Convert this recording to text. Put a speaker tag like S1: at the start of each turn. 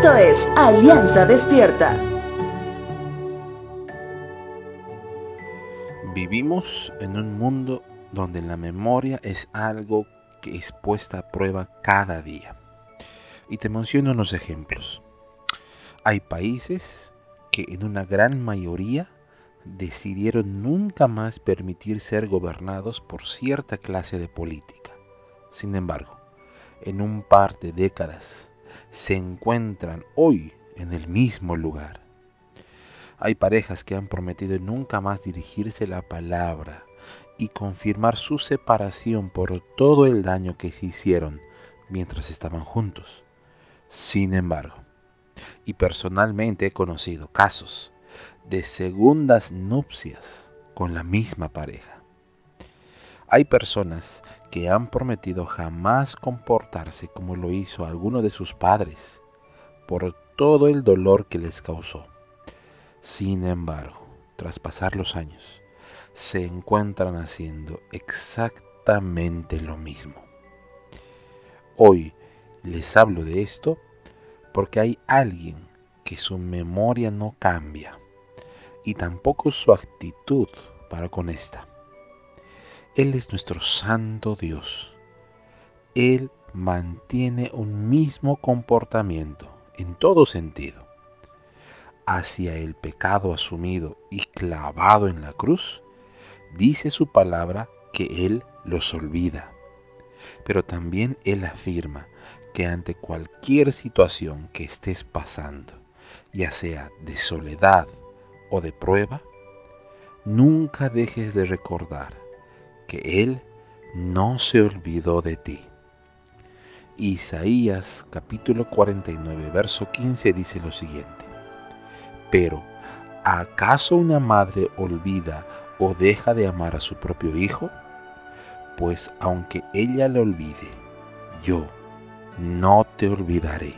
S1: Esto es Alianza Despierta.
S2: Vivimos en un mundo donde la memoria es algo que es puesta a prueba cada día. Y te menciono unos ejemplos. Hay países que en una gran mayoría decidieron nunca más permitir ser gobernados por cierta clase de política. Sin embargo, en un par de décadas se encuentran hoy en el mismo lugar. Hay parejas que han prometido nunca más dirigirse la palabra y confirmar su separación por todo el daño que se hicieron mientras estaban juntos. Sin embargo, y personalmente he conocido casos de segundas nupcias con la misma pareja. Hay personas que han prometido jamás comportarse como lo hizo alguno de sus padres por todo el dolor que les causó. Sin embargo, tras pasar los años, se encuentran haciendo exactamente lo mismo. Hoy les hablo de esto porque hay alguien que su memoria no cambia y tampoco su actitud para con esta. Él es nuestro santo Dios. Él mantiene un mismo comportamiento en todo sentido. Hacia el pecado asumido y clavado en la cruz, dice su palabra que Él los olvida. Pero también Él afirma que ante cualquier situación que estés pasando, ya sea de soledad o de prueba, nunca dejes de recordar que Él no se olvidó de ti. Isaías capítulo 49, verso 15 dice lo siguiente. Pero, ¿acaso una madre olvida o deja de amar a su propio hijo? Pues aunque ella le olvide, yo no te olvidaré.